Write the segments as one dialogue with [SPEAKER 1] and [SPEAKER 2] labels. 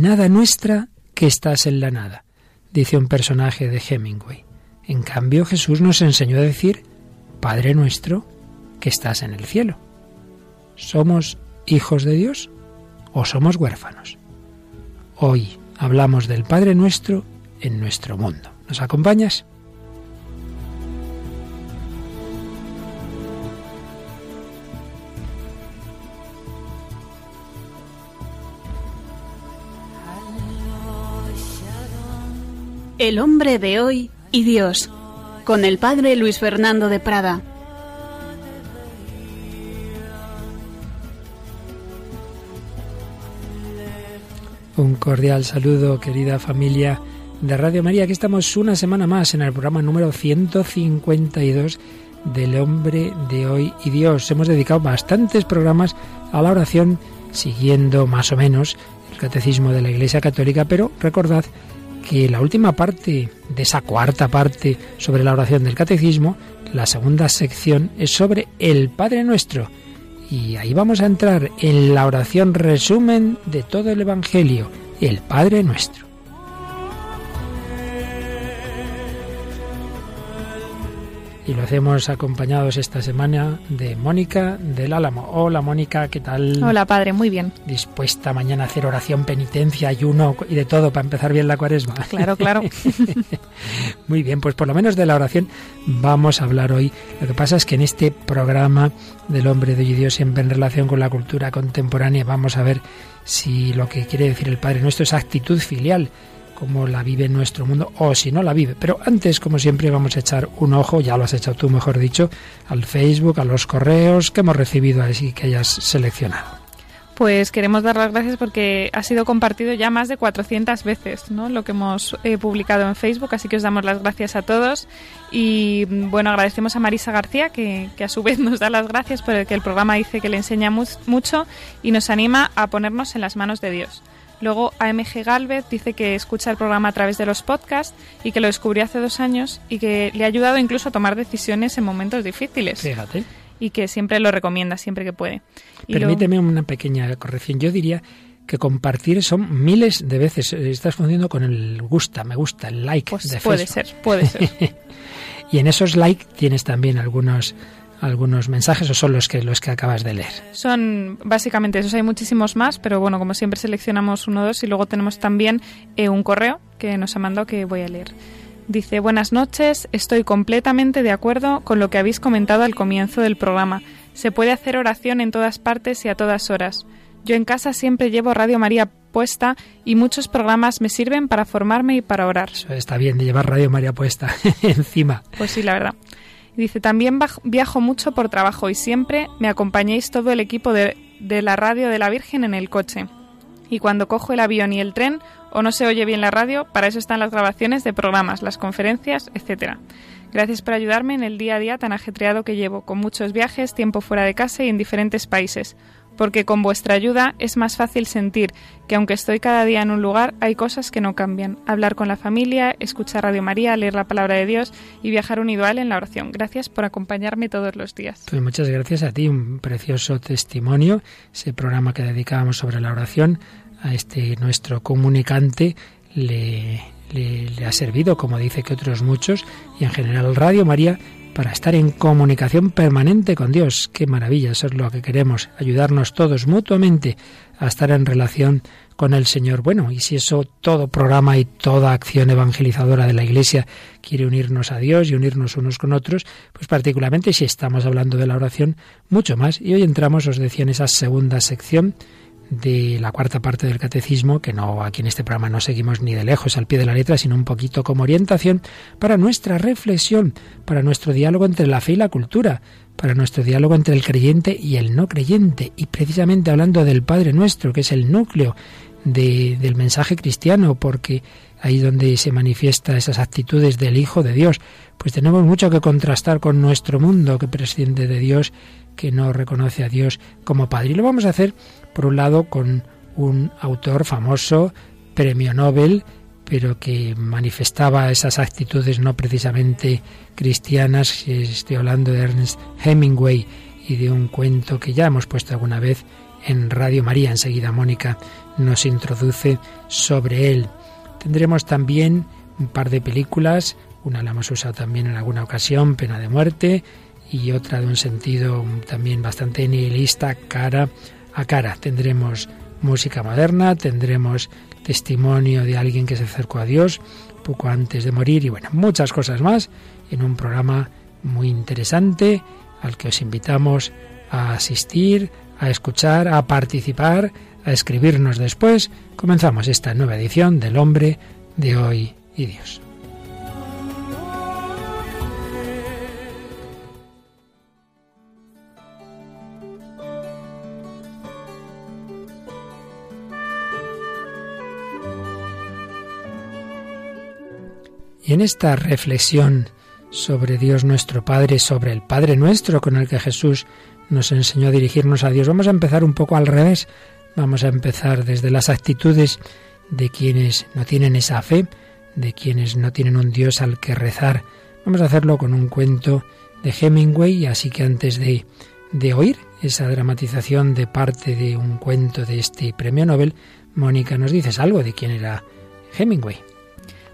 [SPEAKER 1] nada nuestra que estás en la nada, dice un personaje de Hemingway. En cambio, Jesús nos enseñó a decir, Padre nuestro, que estás en el cielo. ¿Somos hijos de Dios o somos huérfanos? Hoy hablamos del Padre nuestro en nuestro mundo. ¿Nos acompañas?
[SPEAKER 2] El hombre de hoy y Dios, con el padre Luis Fernando de Prada.
[SPEAKER 1] Un cordial saludo, querida familia de Radio María. Aquí estamos una semana más en el programa número 152 del hombre de hoy y Dios. Hemos dedicado bastantes programas a la oración, siguiendo más o menos el catecismo de la Iglesia Católica, pero recordad que la última parte de esa cuarta parte sobre la oración del catecismo, la segunda sección es sobre el Padre Nuestro. Y ahí vamos a entrar en la oración resumen de todo el Evangelio, el Padre Nuestro. Y lo hacemos acompañados esta semana de Mónica del Álamo. Hola Mónica, ¿qué tal?
[SPEAKER 3] Hola padre, muy bien.
[SPEAKER 1] Dispuesta mañana a hacer oración, penitencia, ayuno y de todo para empezar bien la cuaresma.
[SPEAKER 3] Claro, claro.
[SPEAKER 1] muy bien, pues por lo menos de la oración vamos a hablar hoy. Lo que pasa es que en este programa del hombre de Dios siempre en relación con la cultura contemporánea vamos a ver si lo que quiere decir el Padre Nuestro es actitud filial cómo la vive nuestro mundo o si no la vive. Pero antes, como siempre, vamos a echar un ojo, ya lo has echado tú, mejor dicho, al Facebook, a los correos que hemos recibido así que hayas seleccionado.
[SPEAKER 3] Pues queremos dar las gracias porque ha sido compartido ya más de 400 veces ¿no? lo que hemos eh, publicado en Facebook, así que os damos las gracias a todos. Y bueno, agradecemos a Marisa García, que, que a su vez nos da las gracias por el que el programa dice que le enseña mucho y nos anima a ponernos en las manos de Dios. Luego AMG Galvez dice que escucha el programa a través de los podcasts y que lo descubrió hace dos años y que le ha ayudado incluso a tomar decisiones en momentos difíciles.
[SPEAKER 1] Fíjate.
[SPEAKER 3] Y que siempre lo recomienda, siempre que puede.
[SPEAKER 1] Permíteme una pequeña corrección. Yo diría que compartir son miles de veces. Estás funcionando con el gusta, me gusta, el like
[SPEAKER 3] pues
[SPEAKER 1] de
[SPEAKER 3] puede ser, puede ser.
[SPEAKER 1] y en esos likes tienes también algunos algunos mensajes o son los que los que acabas de leer?
[SPEAKER 3] Son básicamente esos, hay muchísimos más, pero bueno, como siempre seleccionamos uno o dos y luego tenemos también eh, un correo que nos ha mandado que voy a leer. Dice, buenas noches, estoy completamente de acuerdo con lo que habéis comentado al comienzo del programa. Se puede hacer oración en todas partes y a todas horas. Yo en casa siempre llevo Radio María puesta y muchos programas me sirven para formarme y para orar.
[SPEAKER 1] Eso está bien de llevar Radio María puesta encima.
[SPEAKER 3] Pues sí, la verdad. Dice, también viajo mucho por trabajo y siempre me acompañéis todo el equipo de, de la radio de la Virgen en el coche. Y cuando cojo el avión y el tren o no se oye bien la radio, para eso están las grabaciones de programas, las conferencias, etc. Gracias por ayudarme en el día a día tan ajetreado que llevo, con muchos viajes, tiempo fuera de casa y en diferentes países porque con vuestra ayuda es más fácil sentir que aunque estoy cada día en un lugar, hay cosas que no cambian. Hablar con la familia, escuchar Radio María, leer la palabra de Dios y viajar unido en la oración. Gracias por acompañarme todos los días.
[SPEAKER 1] Pues muchas gracias a ti, un precioso testimonio, ese programa que dedicábamos sobre la oración a este nuestro comunicante le ha servido, como dice que otros muchos, y en general Radio María para estar en comunicación permanente con Dios. Qué maravilla, eso es lo que queremos, ayudarnos todos mutuamente a estar en relación con el Señor. Bueno, y si eso todo programa y toda acción evangelizadora de la Iglesia quiere unirnos a Dios y unirnos unos con otros, pues particularmente si estamos hablando de la oración, mucho más. Y hoy entramos, os decía, en esa segunda sección de la cuarta parte del catecismo, que no aquí en este programa no seguimos ni de lejos al pie de la letra, sino un poquito como orientación para nuestra reflexión, para nuestro diálogo entre la fe y la cultura, para nuestro diálogo entre el creyente y el no creyente, y precisamente hablando del Padre Nuestro, que es el núcleo de, del mensaje cristiano, porque ahí donde se manifiesta esas actitudes del Hijo de Dios, pues tenemos mucho que contrastar con nuestro mundo que presciende de Dios, que no reconoce a Dios como Padre. Y lo vamos a hacer por un lado con un autor famoso, premio Nobel, pero que manifestaba esas actitudes no precisamente cristianas. Estoy hablando de Ernest Hemingway y de un cuento que ya hemos puesto alguna vez en Radio María. Enseguida Mónica nos introduce sobre él. Tendremos también un par de películas, una la hemos usado también en alguna ocasión, Pena de Muerte, y otra de un sentido también bastante nihilista, cara a cara. Tendremos música moderna, tendremos testimonio de alguien que se acercó a Dios poco antes de morir y bueno, muchas cosas más en un programa muy interesante al que os invitamos a asistir, a escuchar, a participar, a escribirnos después. Comenzamos esta nueva edición del hombre de hoy y Dios. Y en esta reflexión sobre Dios nuestro Padre, sobre el Padre nuestro con el que Jesús nos enseñó a dirigirnos a Dios, vamos a empezar un poco al revés. Vamos a empezar desde las actitudes de quienes no tienen esa fe, de quienes no tienen un Dios al que rezar. Vamos a hacerlo con un cuento de Hemingway, así que antes de, de oír esa dramatización de parte de un cuento de este premio Nobel, Mónica, ¿nos dices algo de quién era Hemingway?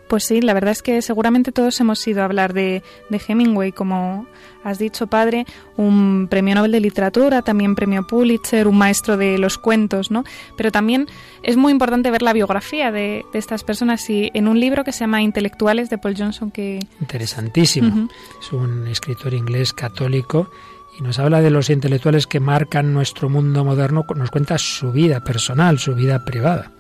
[SPEAKER 3] Pues sí, la verdad es que seguramente todos hemos ido a hablar de, Hemingway, como has dicho, padre, un premio Nobel de Literatura, también premio Pulitzer, un maestro de los cuentos, ¿no? Pero también es muy importante ver la biografía de, estas personas y en un libro que se llama Intelectuales de Paul Johnson que...
[SPEAKER 1] Interesantísimo. Es un escritor inglés católico y nos habla de los intelectuales que marcan nuestro mundo moderno, nos cuenta su vida personal, su vida privada.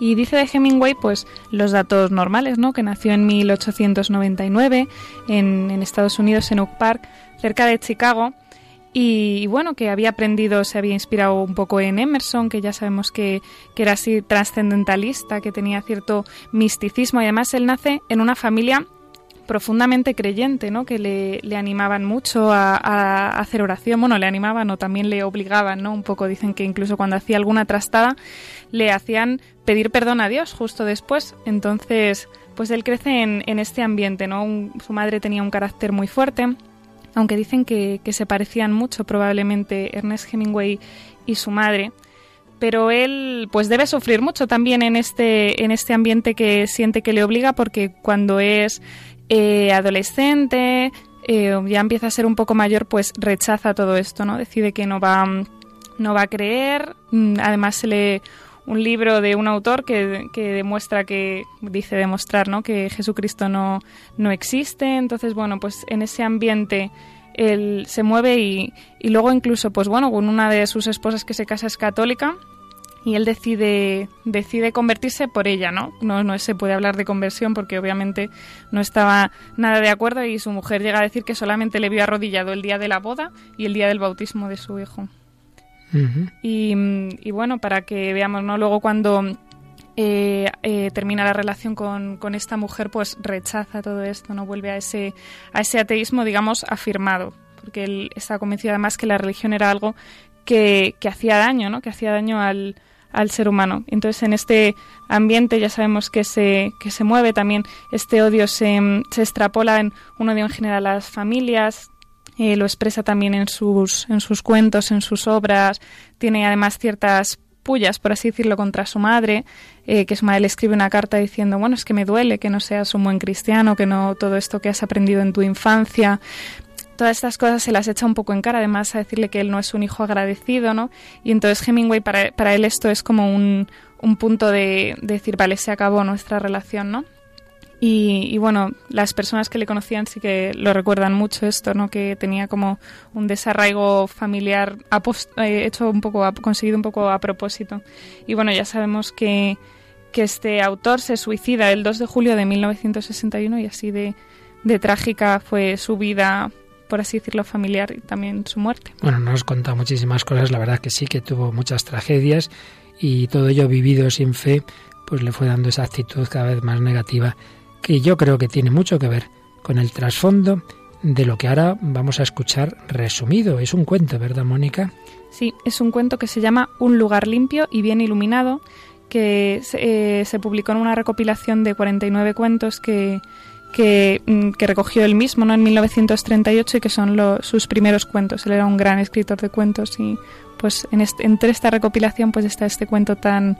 [SPEAKER 3] Y dice de Hemingway, pues los datos normales, ¿no? Que nació en 1899 en, en Estados Unidos, en Oak Park, cerca de Chicago. Y, bueno, que había aprendido, se había inspirado un poco en Emerson, que ya sabemos que, que era así trascendentalista, que tenía cierto misticismo. Y además él nace en una familia profundamente creyente, ¿no? que le, le animaban mucho a, hacer oración. Bueno, le animaban o también le obligaban, ¿no? Un poco dicen que incluso cuando hacía alguna trastada le hacían pedir perdón a Dios justo después. Entonces, pues él crece en, en este ambiente, ¿no? su madre tenía un carácter muy fuerte, aunque dicen que, que se parecían mucho probablemente Ernest Hemingway y su madre pero él pues debe sufrir mucho también en este en este ambiente que siente que le obliga porque cuando es eh, adolescente, eh, ya empieza a ser un poco mayor, pues rechaza todo esto, ¿no? Decide que no va, no va a creer. Mm, además se lee un libro de un autor que, demuestra que, dice demostrar, ¿no? Que Jesucristo no, no existe. Entonces, bueno, pues en ese ambiente él se mueve y, y luego incluso, pues bueno, con una de sus esposas que se casa es católica, y él decide, decide convertirse por ella, ¿no? ¿no? No se puede hablar de conversión porque obviamente no estaba nada de acuerdo y su mujer llega a decir que solamente le vio arrodillado el día de la boda y el día del bautismo de su hijo. y, bueno, para que veamos, ¿no? Luego cuando eh, eh, termina la relación con, con, esta mujer, pues rechaza todo esto, no vuelve a ese, a ese ateísmo, digamos, afirmado, porque él está convencido además que la religión era algo que, que hacía daño, ¿no? Que hacía daño al, al ser humano. Entonces, en este ambiente ya sabemos que se, que se mueve también, este odio se, se extrapola en un odio en general a las familias, eh, lo expresa también en sus, en sus cuentos, en sus obras, tiene además ciertas pullas, por así decirlo, contra su madre, eh, que su madre le escribe una carta diciendo, bueno, es que me duele que no seas un buen cristiano, que no todo esto que has aprendido en tu infancia, todas estas cosas se las echa un poco en cara, además a decirle que él no es un hijo agradecido, ¿no? Y entonces Hemingway, para, para él esto es como un, un punto de, decir, vale, se acabó nuestra relación, ¿no? Y, bueno, las personas que le conocían sí que lo recuerdan mucho esto, ¿no? Que tenía como un desarraigo familiar eh, hecho un poco, conseguido un poco a propósito. Y bueno, ya sabemos que, que este autor se suicida el 2 de julio de 1961 y así de, de trágica fue su vida por así decirlo, familiar y también su muerte.
[SPEAKER 1] Bueno, nos contado muchísimas cosas, la verdad que sí, que tuvo muchas tragedias y todo ello vivido sin fe, pues le fue dando esa actitud cada vez más negativa, que yo creo que tiene mucho que ver con el trasfondo de lo que ahora vamos a escuchar resumido. Es un cuento, ¿verdad, Mónica?
[SPEAKER 3] Sí, es un cuento que se llama Un lugar limpio y bien iluminado, que se, eh, se publicó en una recopilación de 49 cuentos que que, mm, que recogió él mismo ¿no? en 1938 y que son sus primeros cuentos. Él era un gran escritor de cuentos y pues en entre esta recopilación pues está este cuento tan,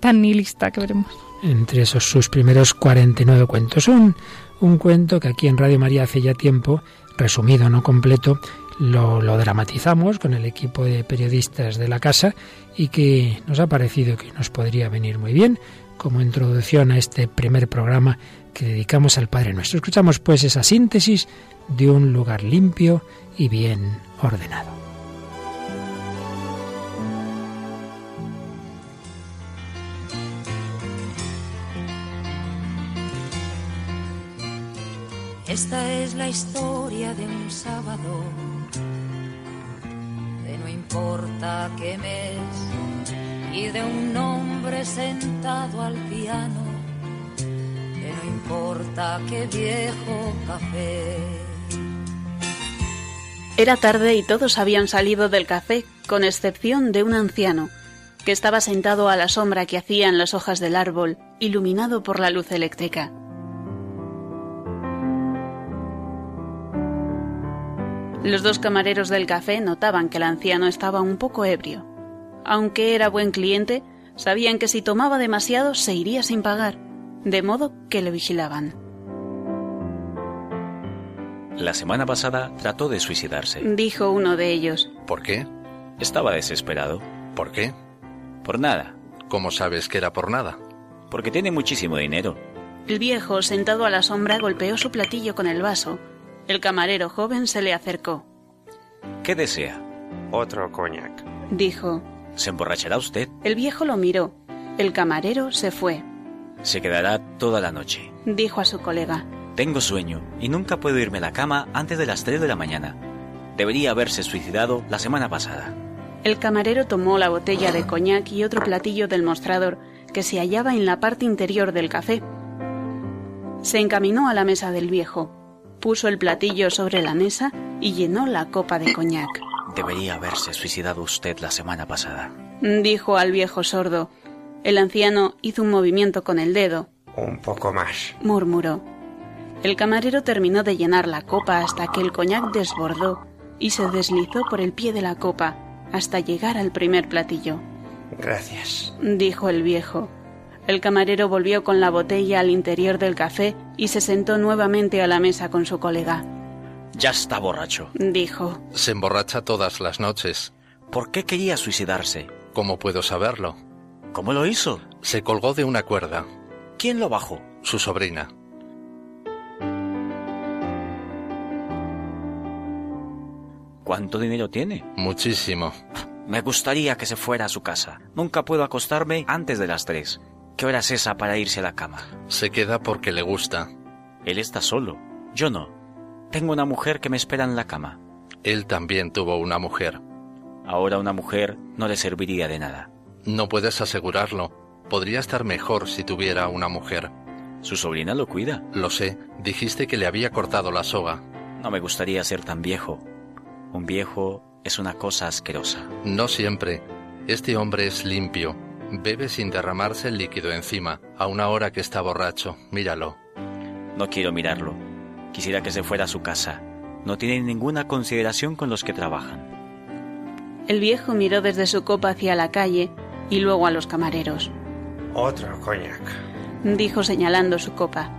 [SPEAKER 3] tan nihilista que veremos.
[SPEAKER 1] Entre esos sus primeros 49 cuentos. Un, un cuento que aquí en Radio María hace ya tiempo, resumido, no completo, lo, lo, dramatizamos con el equipo de periodistas de la casa y que nos ha parecido que nos podría venir muy bien como introducción a este primer programa que dedicamos al Padre Nuestro. Escuchamos pues esa síntesis de un lugar limpio y bien ordenado.
[SPEAKER 4] Esta es la historia de un sábado, de no importa qué mes, y de un hombre sentado al piano no
[SPEAKER 2] Era tarde y todos habían salido del café, con excepción de un anciano, que estaba sentado a la sombra que hacían las hojas del árbol, iluminado por la luz eléctrica. Los dos camareros del café notaban que el anciano estaba un poco ebrio. Aunque era buen cliente, sabían que si tomaba demasiado se iría sin pagar de modo que le vigilaban.
[SPEAKER 5] La semana pasada trató de suicidarse.
[SPEAKER 2] Dijo uno de ellos.
[SPEAKER 6] ¿Por qué?
[SPEAKER 5] Estaba desesperado.
[SPEAKER 6] ¿Por qué?
[SPEAKER 5] Por nada.
[SPEAKER 6] ¿Cómo sabes que era por nada?
[SPEAKER 5] Porque tiene muchísimo dinero.
[SPEAKER 2] El viejo, sentado a la sombra, golpeó su platillo con el vaso. El camarero joven se le acercó.
[SPEAKER 5] ¿Qué desea?
[SPEAKER 7] Otro coñac.
[SPEAKER 2] Dijo.
[SPEAKER 5] ¿Se emborrachará usted?
[SPEAKER 2] El viejo lo miró. El camarero se fue.
[SPEAKER 5] Se quedará toda la noche.
[SPEAKER 2] Dijo a su colega.
[SPEAKER 5] Tengo sueño y nunca puedo irme a la cama antes de las 3 de la mañana. Debería haberse suicidado la semana pasada.
[SPEAKER 2] El camarero tomó la botella de coñac y otro platillo del mostrador que se hallaba en la parte interior del café. Se encaminó a la mesa del viejo, puso el platillo sobre la mesa y llenó la copa de coñac.
[SPEAKER 5] Debería haberse suicidado usted la semana pasada.
[SPEAKER 2] Dijo al viejo sordo, el anciano hizo un movimiento con el dedo.
[SPEAKER 7] Un poco más.
[SPEAKER 2] murmuró. El camarero terminó de llenar la copa hasta que el coñac desbordó y se deslizó por el pie de la copa hasta llegar al primer platillo.
[SPEAKER 7] Gracias,
[SPEAKER 2] dijo el viejo. El camarero volvió con la botella al interior del café y se sentó nuevamente a la mesa con su colega.
[SPEAKER 5] Ya está borracho,
[SPEAKER 2] dijo.
[SPEAKER 6] Se emborracha todas las noches.
[SPEAKER 5] ¿Por qué quería suicidarse?
[SPEAKER 6] ¿Cómo puedo saberlo?
[SPEAKER 5] ¿Cómo lo hizo?
[SPEAKER 6] Se colgó de una cuerda.
[SPEAKER 5] ¿Quién lo bajó?
[SPEAKER 6] Su sobrina.
[SPEAKER 5] ¿Cuánto dinero tiene?
[SPEAKER 6] Muchísimo.
[SPEAKER 5] Me gustaría que se fuera a su casa. Nunca puedo acostarme antes de las tres. ¿Qué hora es esa para irse a la cama?
[SPEAKER 6] Se queda porque le gusta.
[SPEAKER 5] Él está solo. Yo no. Tengo una mujer que me espera en la cama.
[SPEAKER 6] Él también tuvo una mujer.
[SPEAKER 5] Ahora una mujer no le serviría de nada.
[SPEAKER 6] No puedes asegurarlo. Podría estar mejor si tuviera una mujer.
[SPEAKER 5] Su sobrina lo cuida.
[SPEAKER 6] Lo sé. Dijiste que le había cortado la soga.
[SPEAKER 5] No me gustaría ser tan viejo. Un viejo es una cosa asquerosa.
[SPEAKER 6] No siempre. Este hombre es limpio. Bebe sin derramarse el líquido encima, a una hora que está borracho. Míralo.
[SPEAKER 5] No quiero mirarlo. Quisiera que se fuera a su casa. No tiene ninguna consideración con los que trabajan.
[SPEAKER 2] El viejo miró desde su copa hacia la calle y luego a los camareros.
[SPEAKER 7] Otro coñac,
[SPEAKER 2] dijo señalando su copa.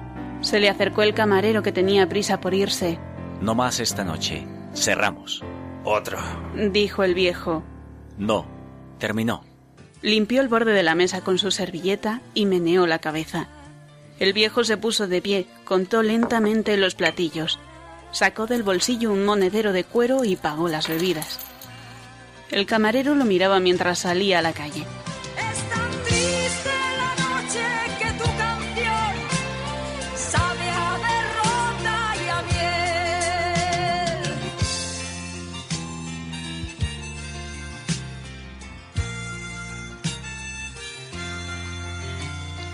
[SPEAKER 2] Se le acercó el camarero que tenía prisa por irse.
[SPEAKER 5] No más esta noche. Cerramos.
[SPEAKER 7] Otro,
[SPEAKER 2] dijo el viejo.
[SPEAKER 5] No. Terminó.
[SPEAKER 2] Limpió el borde de la mesa con su servilleta y meneó la cabeza. El viejo se puso de pie, contó lentamente los platillos. Sacó del bolsillo un monedero de cuero y pagó las bebidas. El camarero lo miraba mientras salía a la calle.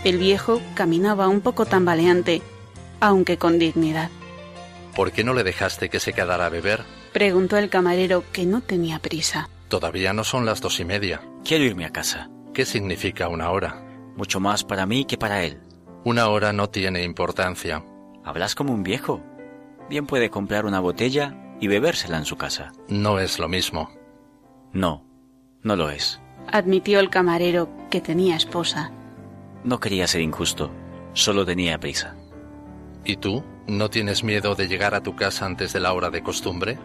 [SPEAKER 2] El viejo caminaba un poco tambaleante, aunque con dignidad.
[SPEAKER 6] ¿Por qué no le dejaste que se quedara a beber?
[SPEAKER 2] Preguntó el camarero, que no tenía prisa.
[SPEAKER 6] Todavía no son las dos y media.
[SPEAKER 5] Quiero irme a casa.
[SPEAKER 6] ¿Qué significa una hora?
[SPEAKER 5] Mucho más para mí que para él.
[SPEAKER 6] Una hora no tiene importancia.
[SPEAKER 5] Hablas como un viejo. Bien puede comprar una botella y bebérsela en su casa.
[SPEAKER 6] No es lo mismo.
[SPEAKER 5] No, no lo es.
[SPEAKER 2] Admitió el camarero que tenía esposa.
[SPEAKER 5] No quería ser injusto, solo tenía prisa.
[SPEAKER 6] ¿Y tú? ¿No tienes miedo de llegar a tu casa antes de la hora de costumbre?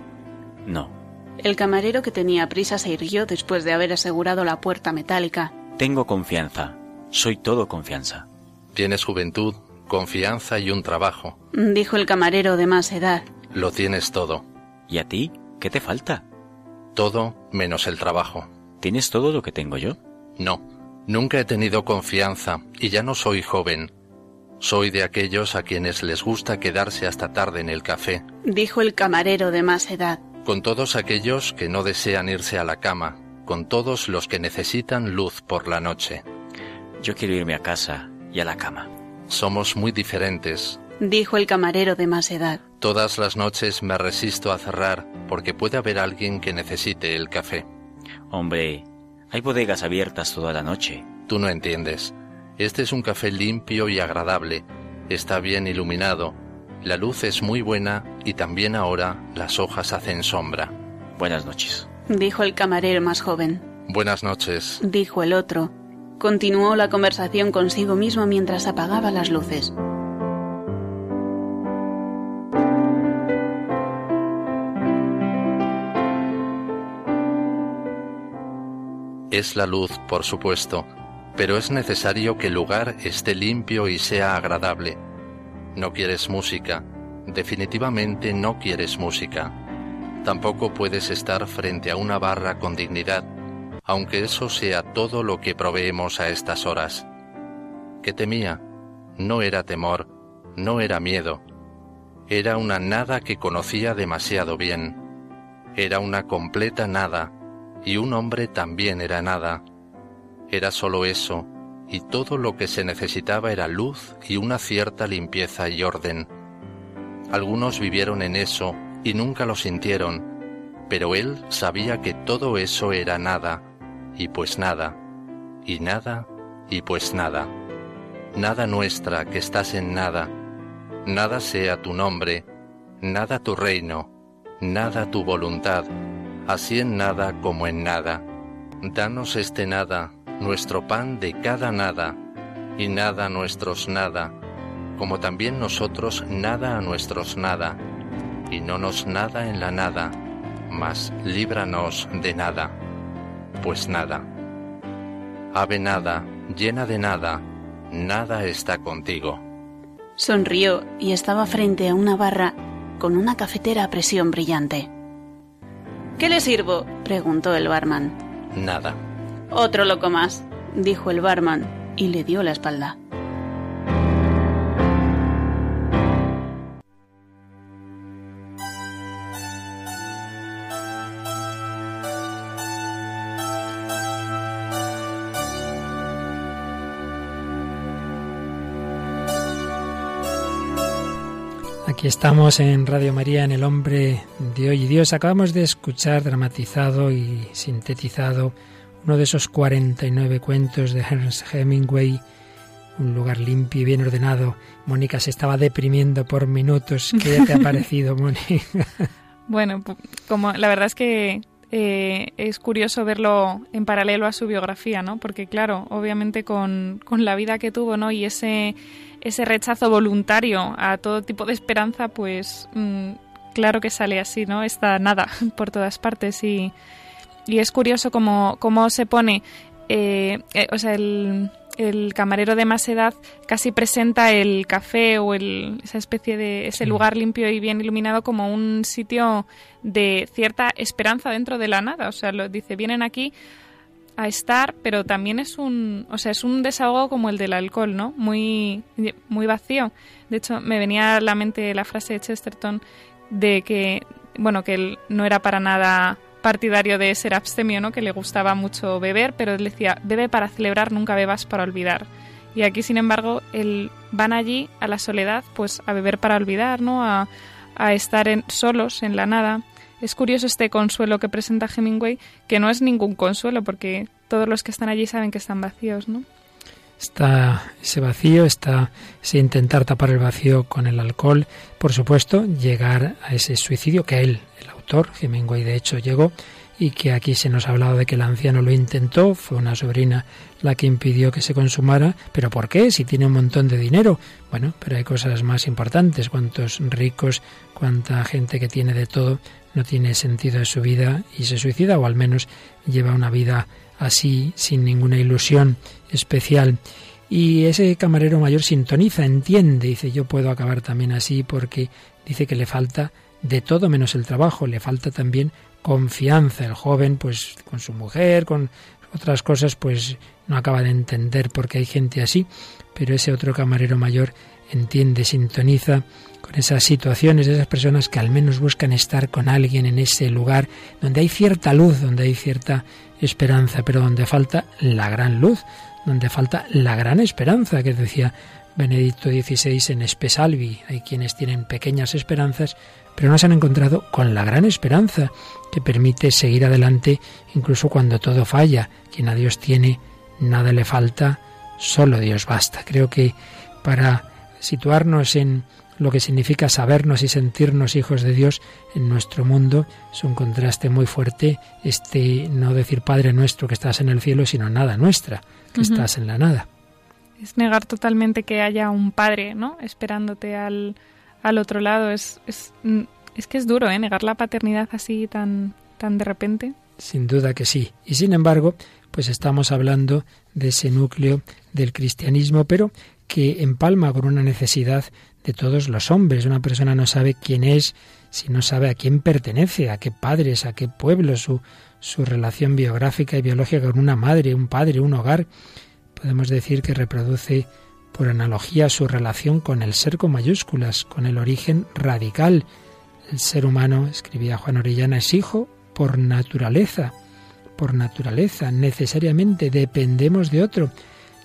[SPEAKER 5] No.
[SPEAKER 2] El camarero que tenía prisa se irguió después de haber asegurado la puerta metálica.
[SPEAKER 5] Tengo confianza. Soy todo confianza.
[SPEAKER 6] Tienes juventud, confianza y un trabajo.
[SPEAKER 2] Dijo el camarero de más edad.
[SPEAKER 6] Lo tienes todo.
[SPEAKER 5] ¿Y a ti? ¿Qué te falta?
[SPEAKER 6] Todo menos el trabajo.
[SPEAKER 5] ¿Tienes todo lo que tengo yo?
[SPEAKER 6] No, nunca he tenido confianza y ya no soy joven. Soy de aquellos a quienes les gusta quedarse hasta tarde en el café.
[SPEAKER 2] Dijo el camarero de más edad.
[SPEAKER 6] Con todos aquellos que no desean irse a la cama, con todos los que necesitan luz por la noche.
[SPEAKER 5] Yo quiero irme a casa y a la cama.
[SPEAKER 6] Somos muy diferentes.
[SPEAKER 2] Dijo el camarero de más edad.
[SPEAKER 6] Todas las noches me resisto a cerrar porque puede haber alguien que necesite el café.
[SPEAKER 5] Hombre, hay bodegas abiertas toda la noche.
[SPEAKER 6] Tú no entiendes. Este es un café limpio y agradable. Está bien iluminado. La luz es muy buena y también ahora las hojas hacen sombra.
[SPEAKER 5] Buenas noches.
[SPEAKER 2] Dijo el camarero más joven.
[SPEAKER 6] Buenas noches.
[SPEAKER 2] Dijo el otro. Continuó la conversación consigo mismo mientras apagaba las luces.
[SPEAKER 6] Es la luz, por supuesto, pero es necesario que el lugar esté limpio y sea agradable. No quieres música, definitivamente no quieres música. Tampoco puedes estar frente a una barra con dignidad, aunque eso sea todo lo que proveemos a estas horas. ¿Qué temía? No era temor, no era miedo. Era una nada que conocía demasiado bien. Era una completa nada, y un hombre también era nada. Era solo eso, y todo lo que se necesitaba era luz y una cierta limpieza y orden. Algunos vivieron en eso y nunca lo sintieron, pero él sabía que todo eso era nada, y pues nada, y nada, y pues nada. Nada nuestra que estás en nada, nada sea tu nombre, nada tu reino, nada tu voluntad, así en nada como en nada. Danos este nada, nuestro pan de cada nada, y nada a nuestros nada, como también nosotros nada a nuestros nada, y no nos nada en la nada, mas líbranos de nada, pues nada. Ave nada, llena de nada, nada está contigo.
[SPEAKER 2] Sonrió y estaba frente a una barra con una cafetera a presión brillante. ¿Qué le sirvo? preguntó el barman.
[SPEAKER 6] Nada.
[SPEAKER 2] Otro loco más, dijo el barman y le dio la espalda.
[SPEAKER 1] Aquí estamos en Radio María, en El Hombre de Hoy y Dios. Acabamos de escuchar dramatizado y sintetizado uno de esos 49 cuentos de Ernest Hemingway, un lugar limpio y bien ordenado. Mónica se estaba deprimiendo por minutos. ¿Qué te ha parecido, Mónica?
[SPEAKER 3] Bueno, como la verdad es que eh, es curioso verlo en paralelo a su biografía, ¿no? Porque claro, obviamente con, con la vida que tuvo, ¿no? Y ese ese rechazo voluntario a todo tipo de esperanza, pues mm, claro que sale así, ¿no? Está nada por todas partes y, y es curioso cómo, cómo se pone, eh, eh, o sea, el, el, camarero de más edad casi presenta el café o el, esa especie de ese lugar limpio y bien iluminado como un sitio de cierta esperanza dentro de la nada. O sea, lo dice, vienen aquí a estar, pero también es un, o sea, es un desahogo como el del alcohol, ¿no? Muy, muy vacío. De hecho, me venía a la mente la frase de Chesterton de que, bueno, que él no era para nada partidario de ser abstemio, ¿no? Que le gustaba mucho beber, pero él decía, bebe para celebrar, nunca bebas para olvidar. Y aquí, sin embargo, él, van allí a la soledad, pues a beber para olvidar, ¿no? A, a estar en, solos, en la nada. Es curioso este consuelo que presenta Hemingway, que no es ningún consuelo, porque todos los que están allí saben que están vacíos, ¿no?
[SPEAKER 1] Está ese vacío, está ese intentar tapar el vacío con el alcohol, por supuesto, llegar a ese suicidio que él, el autor, Hemingway de hecho llegó, y que aquí se nos ha hablado de que el anciano lo intentó, fue una sobrina la que impidió que se consumara, pero ¿por qué? Si tiene un montón de dinero. Bueno, pero hay cosas más importantes, cuántos ricos, cuánta gente que tiene de todo no tiene sentido de su vida y se suicida o al menos lleva una vida así sin ninguna ilusión especial. Y ese camarero mayor sintoniza, entiende, dice yo puedo acabar también así porque dice que le falta de todo menos el trabajo, le falta también confianza. El joven, pues con su mujer, con otras cosas, pues no acaba de entender porque hay gente así, pero ese otro camarero mayor entiende, sintoniza esas situaciones, esas personas que al menos buscan estar con alguien en ese lugar donde hay cierta luz, donde hay cierta esperanza, pero donde falta la gran luz, donde falta la gran esperanza que decía Benedicto XVI en Espesalvi. Hay quienes tienen pequeñas esperanzas, pero no se han encontrado con la gran esperanza que permite seguir adelante incluso cuando todo falla. Quien a Dios tiene, nada le falta, solo Dios basta. Creo que para situarnos en lo que significa sabernos y sentirnos hijos de Dios en nuestro mundo es un contraste muy fuerte este no decir Padre nuestro que estás en el cielo, sino nada nuestra, que estás en la nada.
[SPEAKER 3] Es negar totalmente que haya un Padre, ¿no? Esperándote al, al otro lado. Es, es, mm, es que es duro, ¿eh? Negar la paternidad así tan, tan de repente.
[SPEAKER 1] Sin duda que sí. Y sin embargo, pues estamos hablando de ese núcleo del cristianismo, pero que empalma con una necesidad de todos los hombres. Una persona no sabe quién es si no sabe a quién pertenece, a qué padres, a qué pueblo, su, su relación biográfica y biológica con una madre, un padre, un hogar. Podemos decir que reproduce por analogía su relación con el ser con mayúsculas, con el origen radical. El ser humano, escribía Juan Orellana, es hijo por naturaleza, por naturaleza, necesariamente dependemos de otro.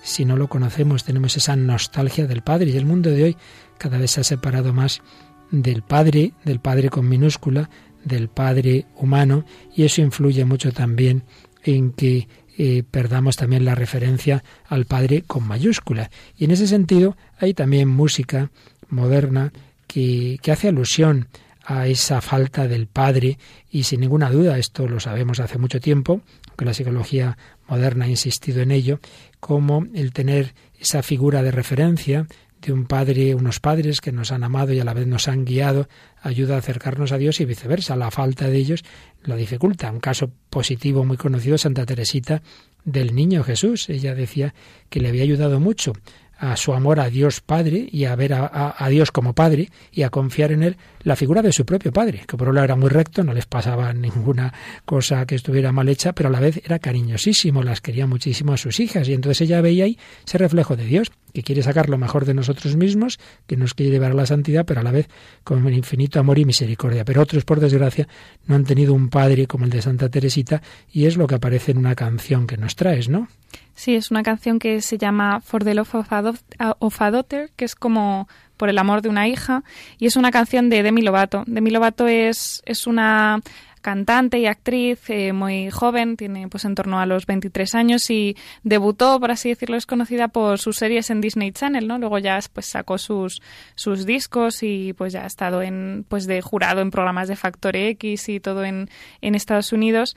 [SPEAKER 1] Si no lo conocemos, tenemos esa nostalgia del Padre y el mundo de hoy cada vez se ha separado más del Padre, del Padre con minúscula, del Padre humano, y eso influye mucho también en que eh, perdamos también la referencia al Padre con mayúscula. Y en ese sentido hay también música moderna que, que hace alusión a esa falta del Padre y sin ninguna duda, esto lo sabemos hace mucho tiempo, que la psicología moderna ha insistido en ello, como el tener esa figura de referencia un padre, unos padres que nos han amado y a la vez nos han guiado, ayuda a acercarnos a Dios y viceversa. La falta de ellos lo dificulta. Un caso positivo muy conocido, Santa Teresita del Niño Jesús. Ella decía que le había ayudado mucho a su amor a Dios Padre y a ver a, Dios como Padre y a confiar en Él la figura de su propio Padre, que por un lado era muy recto, no les pasaba ninguna cosa que estuviera mal hecha, pero a la vez era cariñosísimo, las quería muchísimo a sus hijas y entonces ella veía ahí ese reflejo de Dios, que quiere sacar lo mejor de nosotros mismos, que nos quiere llevar a la santidad, pero a la vez con infinito amor y misericordia. Pero otros, por desgracia, no han tenido un Padre como el de Santa Teresita y es lo que aparece en una canción que nos traes, ¿no?
[SPEAKER 3] Sí, es una canción que se llama For the Love of a, Daughter, que es como por el amor de una hija, y es una canción de Demi Lovato. Demi Lovato es, es una cantante y actriz eh, muy joven, tiene pues en torno a los 23 años y debutó, por así decirlo, es conocida por sus series en Disney Channel, ¿no? Luego ya pues sacó sus, sus discos y pues ya ha estado en pues de jurado en programas de Factor X y todo en, en Estados Unidos,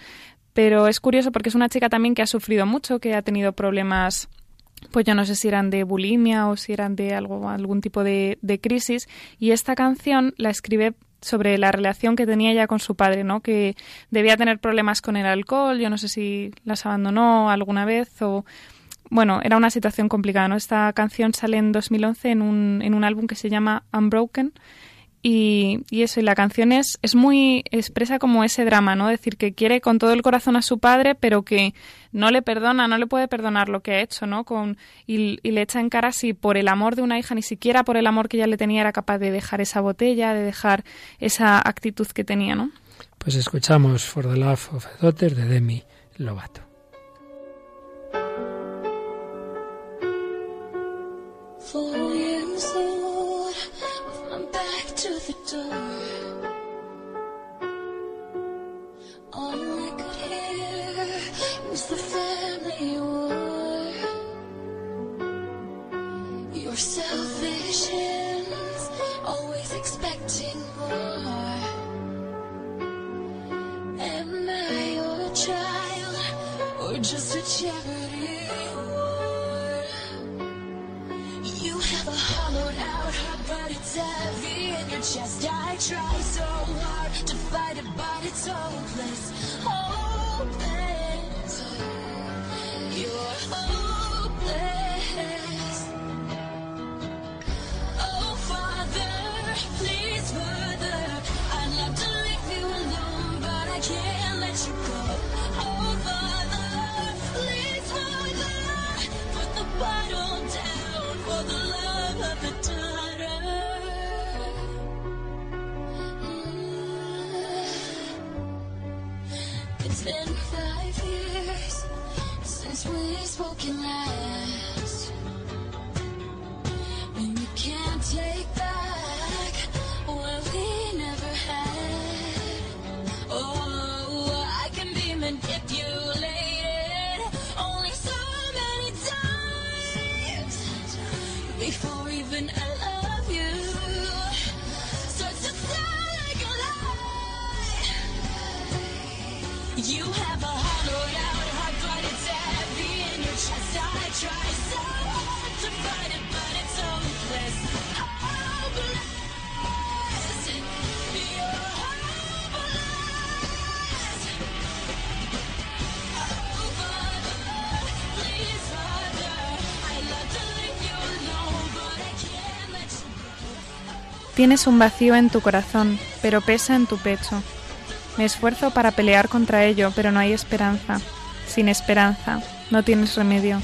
[SPEAKER 3] pero es curioso porque es una chica también que ha sufrido mucho, que ha tenido problemas pues yo no sé si eran de bulimia o si eran de algo, algún tipo de, de, crisis. Y esta canción la escribe sobre la relación que tenía ella con su padre, ¿no? Que debía tener problemas con el alcohol, yo no sé si las abandonó alguna vez o... Bueno, era una situación complicada, ¿no? Esta canción sale en 2011 en un, en un álbum que se llama Unbroken y, eso, y la canción es, es muy expresa como ese drama, ¿no? Decir que quiere con todo el corazón a su padre, pero que no le perdona, no le puede perdonar lo que ha hecho, ¿no? Con, y, y le echa en cara si por el amor de una hija, ni siquiera por el amor que ella le tenía, era capaz de dejar esa botella, de dejar esa actitud que tenía, ¿no?
[SPEAKER 1] Pues escuchamos For the Love of a Daughter de Demi Lovato.
[SPEAKER 8] The door. shows.
[SPEAKER 3] Tienes un vacío en tu corazón, pero pesa en tu pecho. Me esfuerzo para pelear contra ello, pero no hay esperanza. Sin esperanza, no tienes remedio.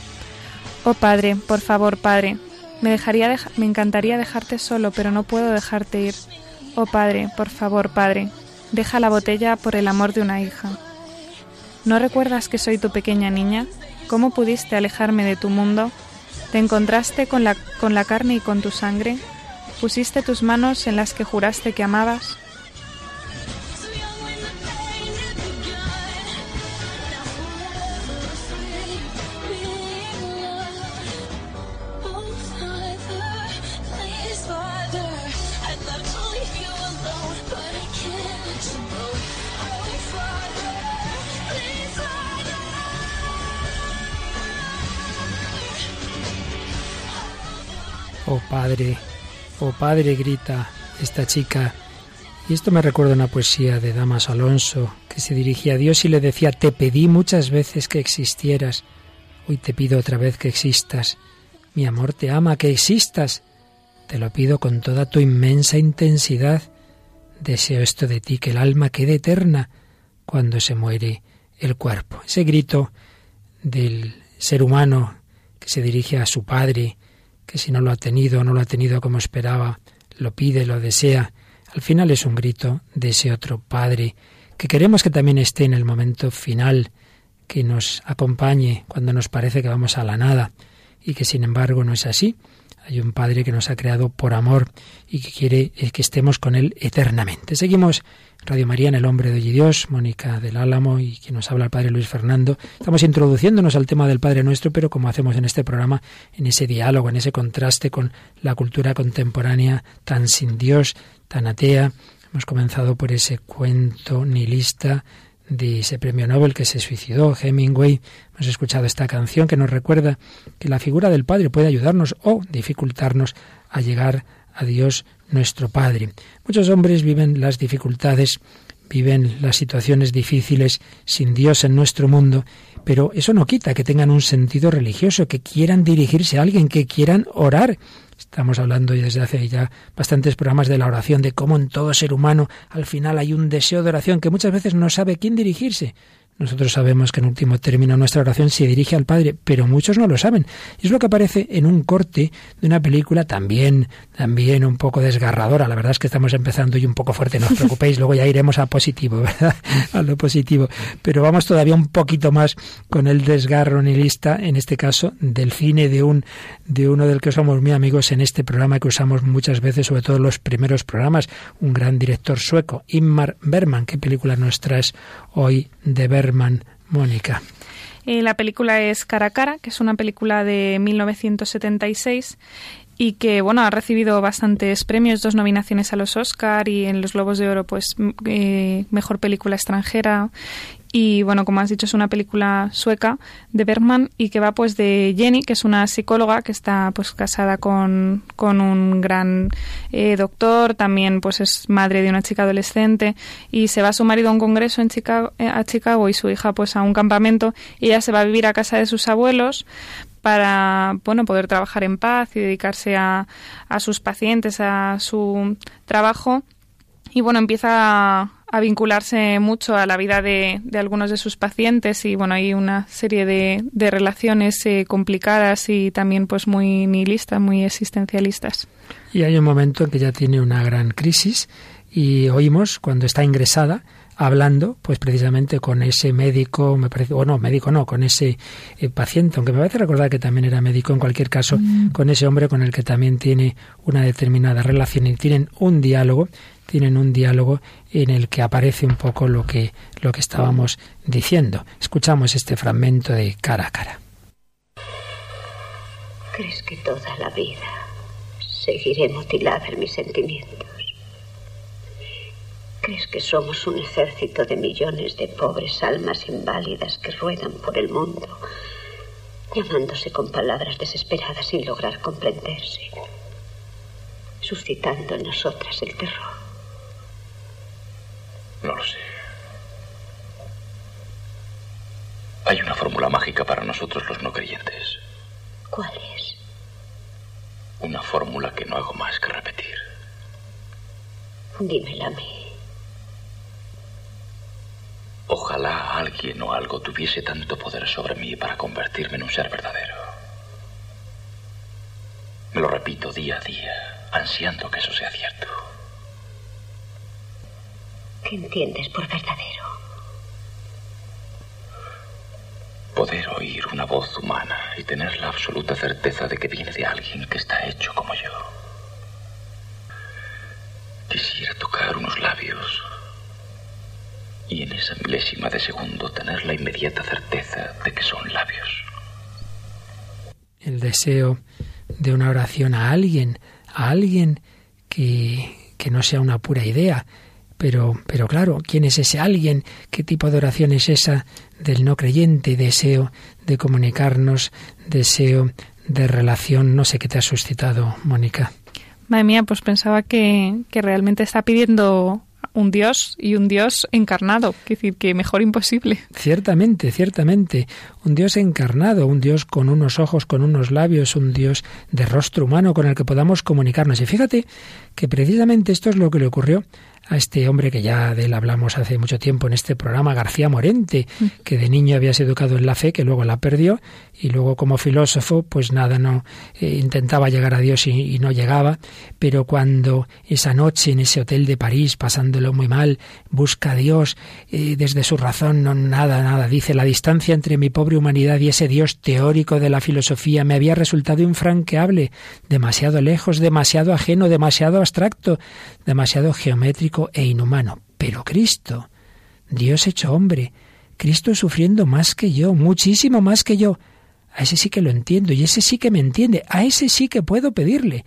[SPEAKER 3] Oh Padre, por favor, Padre, me, dejaría encantaría dejarte solo, pero no puedo dejarte ir. Oh Padre, por favor, Padre, deja la botella por el amor de una hija. ¿No recuerdas que soy tu pequeña niña? ¿Cómo pudiste alejarme de tu mundo? ¿Te encontraste con la, con la carne y con tu sangre? ¿Pusiste tus manos en las que juraste que amabas?
[SPEAKER 1] Oh Padre, grita esta chica. Y esto me recuerda una poesía de Damas Alonso, que se dirigía a Dios y le decía, te pedí muchas veces que existieras, hoy te pido otra vez que existas. Mi amor te ama, que existas. Te lo pido con toda tu inmensa intensidad. Deseo esto de ti, que el alma quede eterna cuando se muere el cuerpo. Ese grito del ser humano que se dirige a su Padre, que si no lo ha tenido, no lo ha tenido como esperaba, lo pide, lo desea, al final es un grito de ese otro Padre, que queremos que también esté en el momento final, que nos acompañe cuando nos parece que vamos a la nada, y que sin embargo no es así. Hay un Padre que nos ha creado por amor y que quiere eh, que estemos con Él eternamente. Seguimos Radio María en El Hombre de Dios, Mónica del Álamo y quien nos habla el Padre Luis Fernando. Estamos introduciéndonos al tema del Padre Nuestro, pero como hacemos en este programa, en ese diálogo, en ese contraste con la cultura contemporánea tan sin Dios, tan atea. Hemos comenzado por ese cuento nihilista de ese premio Nobel que se suicidó, Hemingway. Hemos escuchado esta canción que nos recuerda que la figura del Padre puede ayudarnos o dificultarnos a llegar a Dios nuestro Padre. Muchos hombres viven las dificultades, viven las situaciones difíciles sin Dios en nuestro mundo, pero eso no quita que tengan un sentido religioso, que quieran dirigirse a alguien, que quieran orar. Estamos hablando desde hace ya bastantes programas de la oración, de cómo en todo ser humano al final hay un deseo de oración que muchas veces no sabe quién dirigirse. Nosotros sabemos que en último término nuestra oración se dirige al Padre, pero muchos no lo saben. Y es lo que aparece en un corte de una película también, también un poco desgarradora. La verdad es que estamos empezando y un poco fuerte, no os preocupéis, luego ya iremos a positivo, ¿verdad? A lo positivo. Pero vamos todavía un poquito más con el desgarro nihilista, en este caso, del cine de un de uno del que somos muy amigos en este programa que usamos muchas veces, sobre todo en los primeros programas, un gran director sueco, Ingmar Bergman. ¿Qué película nos traes hoy de Bergman, Mónica?
[SPEAKER 3] La película es Cara a Cara, que es una película de 1976 y que bueno ha recibido bastantes premios, dos nominaciones a los Oscar y en los Globos de Oro pues eh, mejor película extranjera y bueno como has dicho es una película sueca de Bergman y que va pues de Jenny que es una psicóloga que está pues casada con, con un gran eh, doctor también pues es madre de una chica adolescente y se va su marido a un congreso en Chicago, eh, a Chicago y su hija pues a un campamento y ella se va a vivir a casa de sus abuelos para bueno poder trabajar en paz y dedicarse a, a sus pacientes, a su trabajo. Y bueno, empieza a, a vincularse mucho a la vida de, de algunos de sus pacientes y bueno, hay una serie de, de relaciones eh, complicadas y también pues muy nihilistas, muy existencialistas.
[SPEAKER 1] Y hay un momento en que ya tiene una gran crisis y oímos cuando está ingresada hablando pues precisamente con ese médico, me parece, o no, médico no, con ese eh, paciente, aunque me parece recordar que también era médico en cualquier caso, con ese hombre con el que también tiene una determinada relación y tienen un diálogo, tienen un diálogo en el que aparece un poco lo que lo que estábamos diciendo. Escuchamos este fragmento de cara a cara.
[SPEAKER 9] ¿Crees que toda la vida seguiré mutilada en mis sentimientos? ¿Crees que somos un ejército de millones de pobres almas inválidas que ruedan por el mundo, llamándose con palabras desesperadas sin lograr comprenderse, suscitando en nosotras el terror?
[SPEAKER 10] No lo sé. Hay una fórmula mágica para nosotros los no creyentes.
[SPEAKER 9] ¿Cuál es?
[SPEAKER 10] Una fórmula que no hago más que repetir.
[SPEAKER 9] Dímela a mí.
[SPEAKER 10] Ojalá alguien o algo tuviese tanto poder sobre mí para convertirme en un ser verdadero. Me lo repito día a día, ansiando que eso sea cierto.
[SPEAKER 9] ¿Qué entiendes por verdadero?
[SPEAKER 10] Poder oír una voz humana y tener la absoluta certeza de que viene de alguien que está hecho como yo. Quisiera tocar unos labios y en esa milésima de segundo tener la inmediata certeza de que son labios.
[SPEAKER 1] el deseo de una oración a alguien, a alguien que, que no sea una pura idea. Pero, pero claro, ¿quién es ese alguien? ¿Qué tipo de oración es esa del no creyente? Deseo de comunicarnos, deseo de relación. No sé qué te ha suscitado, Mónica.
[SPEAKER 3] Madre mía, pues pensaba que, que realmente está pidiendo un Dios y un Dios encarnado. Es decir, que mejor imposible.
[SPEAKER 1] Ciertamente, ciertamente. Un Dios encarnado, un Dios con unos ojos, con unos labios, un Dios de rostro humano con el que podamos comunicarnos. Y fíjate que precisamente esto es lo que le ocurrió a este hombre que ya de él hablamos hace mucho tiempo en este programa, García Morente, que de niño había sido educado en la fe, que luego la perdió, y luego como filósofo, pues nada, no eh, intentaba llegar a Dios y, y no llegaba, pero cuando esa noche en ese hotel de París, pasándolo muy mal, busca a Dios eh, desde su razón, no nada, nada, dice, la distancia entre mi pobre humanidad y ese Dios teórico de la filosofía me había resultado infranqueable, demasiado lejos, demasiado ajeno, demasiado abstracto, demasiado geométrico e inhumano. Pero Cristo, Dios hecho hombre, Cristo sufriendo más que yo, muchísimo más que yo, a ese sí que lo entiendo y ese sí que me entiende, a ese sí que puedo pedirle,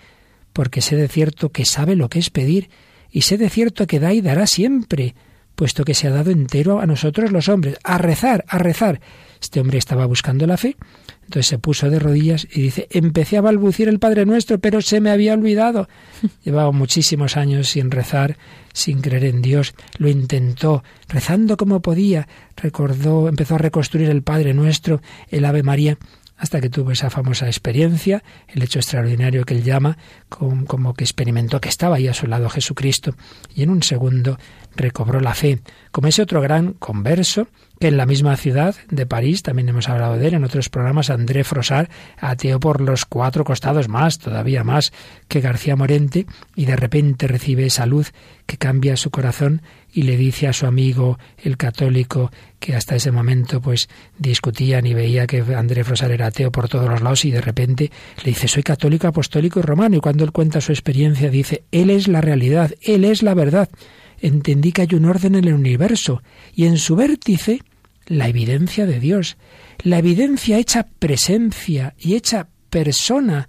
[SPEAKER 1] porque sé de cierto que sabe lo que es pedir y sé de cierto que da y dará siempre, puesto que se ha dado entero a nosotros los hombres, a rezar, a rezar. Este hombre estaba buscando la fe, entonces se puso de rodillas y dice, empecé a balbucir el Padre Nuestro, pero se me había olvidado. Llevaba muchísimos años sin rezar, sin creer en Dios. Lo intentó, rezando como podía. Recordó, empezó a reconstruir el Padre Nuestro, el Ave María, hasta que tuvo esa famosa experiencia, el hecho extraordinario que él llama, como que experimentó que estaba ahí a su lado Jesucristo, y en un segundo recobró la fe, como ese otro gran converso en la misma ciudad de París, también hemos hablado de él en otros programas, André Frosar, ateo por los cuatro costados más, todavía más que García Morente, y de repente recibe esa luz que cambia su corazón y le dice a su amigo el católico que hasta ese momento pues discutían y veía que André Frosar era ateo por todos los lados y de repente le dice soy católico, apostólico y romano y cuando él cuenta su experiencia dice él es la realidad, él es la verdad. Entendí que hay un orden en el universo y en su vértice la evidencia de Dios, la evidencia hecha presencia y hecha persona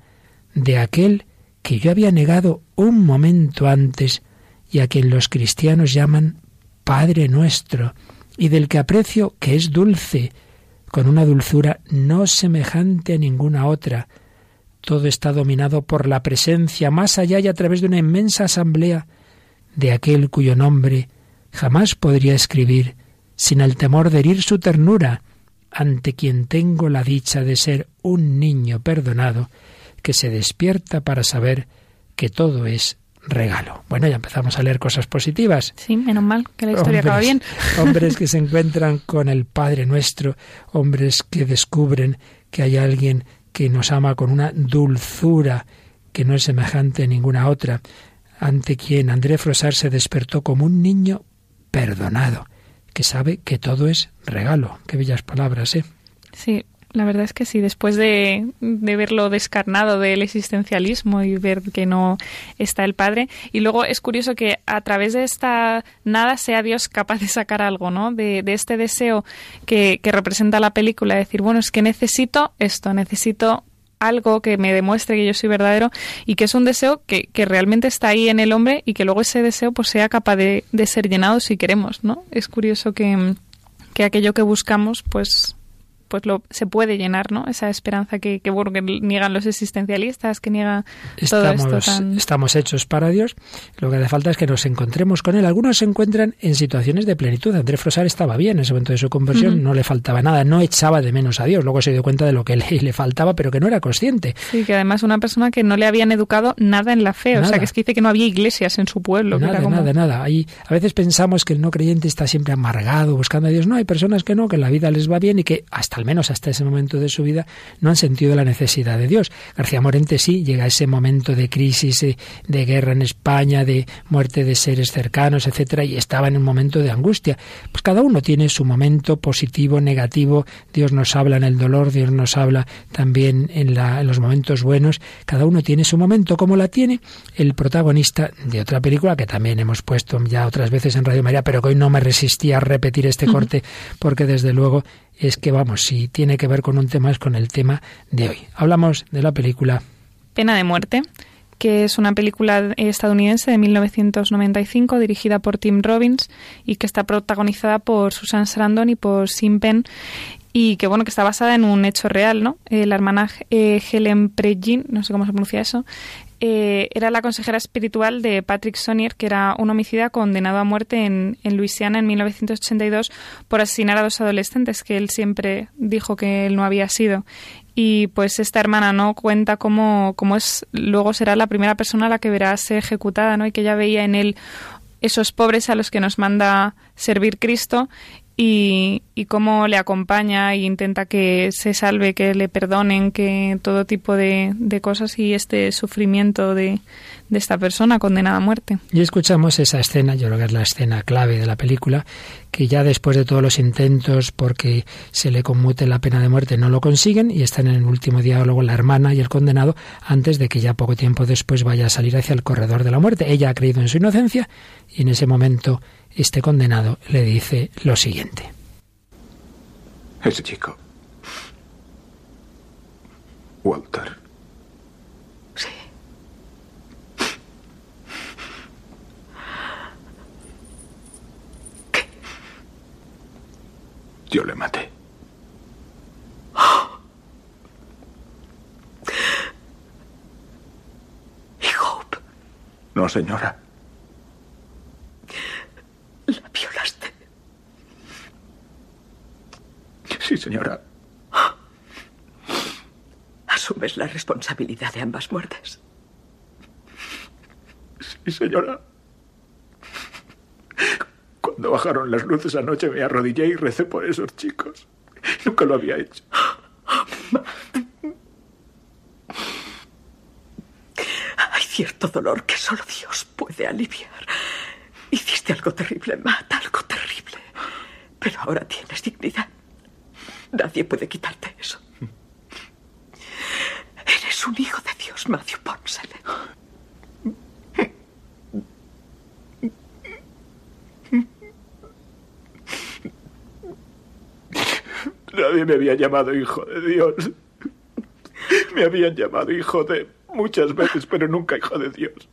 [SPEAKER 1] de aquel que yo había negado un momento antes y a quien los cristianos llaman Padre nuestro, y del que aprecio que es dulce, con una dulzura no semejante a ninguna otra. Todo está dominado por la presencia más allá y a través de una inmensa asamblea de aquel cuyo nombre jamás podría escribir sin el temor de herir su ternura, ante quien tengo la dicha de ser un niño perdonado, que se despierta para saber que todo es regalo. Bueno, ya empezamos a leer cosas positivas.
[SPEAKER 3] Sí, menos mal que la historia acaba bien.
[SPEAKER 1] hombres que se encuentran con el Padre nuestro, hombres que descubren que hay alguien que nos ama con una dulzura que no es semejante a ninguna otra, ante quien André Frosar se despertó como un niño perdonado, que sabe que todo es regalo. Qué bellas palabras, ¿eh?
[SPEAKER 3] Sí, la verdad es que sí, después de, de, verlo descarnado del existencialismo y ver que no está el Padre. Y luego es curioso que a través de esta nada sea Dios capaz de sacar algo, ¿no? De, de este deseo que, que representa la película, decir, bueno, es que necesito esto, necesito algo que me demuestre que yo soy verdadero y que es un deseo que, que, realmente está ahí en el hombre y que luego ese deseo pues sea capaz de, de ser llenado si queremos, ¿no? Es curioso que, que aquello que buscamos pues pues lo, se puede llenar, ¿no? Esa esperanza que, que, bueno, que niegan los existencialistas, que niega todo
[SPEAKER 1] estamos,
[SPEAKER 3] esto tan...
[SPEAKER 1] Estamos hechos para Dios, lo que hace falta es que nos encontremos con Él. Algunos se encuentran en situaciones de plenitud. André Frosar estaba bien en ese momento de su conversión, uh -huh. no le faltaba nada, no echaba de menos a Dios. Luego se dio cuenta de lo que le, le, faltaba, pero que no era consciente.
[SPEAKER 3] Sí, que además una persona que no le habían educado nada en la fe, nada. o sea, que es que dice que no había iglesias en su pueblo.
[SPEAKER 1] Nada,
[SPEAKER 3] como...
[SPEAKER 1] nada, nada. Hay, a veces pensamos que el no creyente está siempre amargado, buscando a Dios. No, hay personas que no, que la vida les va bien y que hasta al menos hasta ese momento de su vida no han sentido la necesidad de Dios. García Morente sí llega a ese momento de crisis, de, guerra en España, de muerte de seres cercanos, etcétera, y estaba en un momento de angustia. Pues cada uno tiene su momento positivo, negativo. Dios nos habla en el dolor, Dios nos habla también en, la, en los momentos buenos. Cada uno tiene su momento, como la tiene el protagonista de otra película que también hemos puesto ya otras veces en Radio María, pero que hoy no me resistía a repetir este corte porque desde luego es que vamos, si tiene que ver con un tema es con el tema de hoy. Hablamos de la película
[SPEAKER 3] Pena de muerte, que es una película estadounidense de 1995 dirigida por Tim Robbins y que está protagonizada por Susan Sarandon y por Sim Penn y que bueno que está basada en un hecho real, ¿no? Eh, la hermana Helen Pregin, no sé cómo se pronuncia eso, eh, era la consejera espiritual de Patrick Sonier, que era un homicida condenado a muerte en, en, Luisiana en 1982 por asesinar a dos adolescentes, que él siempre dijo que él no había sido. Y pues esta hermana no cuenta cómo, cómo es, luego será la primera persona a la que verá ser ejecutada, ¿no? Y que ella veía en él esos pobres a los que nos manda servir Cristo y, y, cómo le acompaña e intenta que se salve, que le perdonen, que todo tipo de, de cosas y este sufrimiento de, de, esta persona condenada a muerte.
[SPEAKER 1] Y escuchamos esa escena, yo creo que es la escena clave de la película, que ya después de todos los intentos porque se le conmute la pena de muerte no lo consiguen y están en el último diálogo la hermana y el condenado antes de que ya poco tiempo después vaya a salir hacia el corredor de la muerte. Ella ha creído en su inocencia y en ese momento este condenado le dice lo siguiente.
[SPEAKER 11] Ese chico. Walter.
[SPEAKER 9] Sí. ¿Qué?
[SPEAKER 11] Yo le maté.
[SPEAKER 9] ¿Y Hope?
[SPEAKER 11] No, señora.
[SPEAKER 9] La violaste.
[SPEAKER 11] Sí, señora.
[SPEAKER 9] ¿Asumes la responsabilidad de ambas muertes?
[SPEAKER 11] Sí, señora. Cuando bajaron las luces anoche me arrodillé y recé por esos chicos. Nunca lo había hecho.
[SPEAKER 9] Hay cierto dolor que solo Dios puede aliviar. Hiciste algo terrible, Matt, algo terrible. Pero ahora tienes dignidad. Nadie puede quitarte eso. Eres un hijo de Dios, Matthew Ponsel.
[SPEAKER 11] Nadie me había llamado hijo de Dios. Me habían llamado hijo de muchas veces, pero nunca hijo de Dios.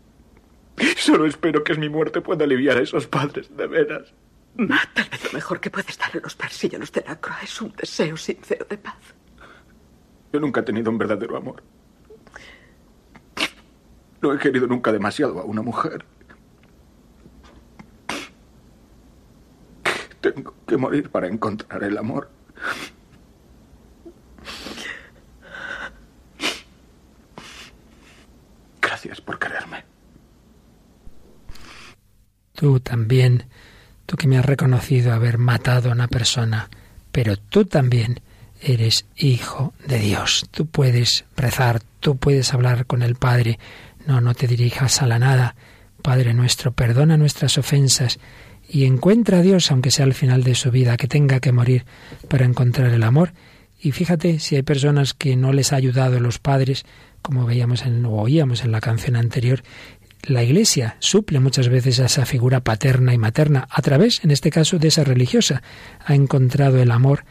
[SPEAKER 11] Solo espero que mi muerte pueda aliviar a esos padres, de veras.
[SPEAKER 9] Matt, tal vez lo mejor que puedes dar a los persillanos de la croa es un deseo sincero de paz.
[SPEAKER 11] Yo nunca he tenido un verdadero amor. No he querido nunca demasiado a una mujer. Tengo que morir para encontrar el amor. Gracias por quererme.
[SPEAKER 1] Tú también, tú que me has reconocido haber matado a una persona, pero tú también eres hijo de Dios. Tú puedes rezar, tú puedes hablar con el Padre. No, no te dirijas a la nada. Padre nuestro, perdona nuestras ofensas y encuentra a Dios, aunque sea al final de su vida, que tenga que morir para encontrar el amor. Y fíjate si hay personas que no les ha ayudado los padres, como veíamos en, o oíamos en la canción anterior, la Iglesia suple muchas veces a esa figura paterna y materna a través, en este caso, de esa religiosa. Ha encontrado el amor,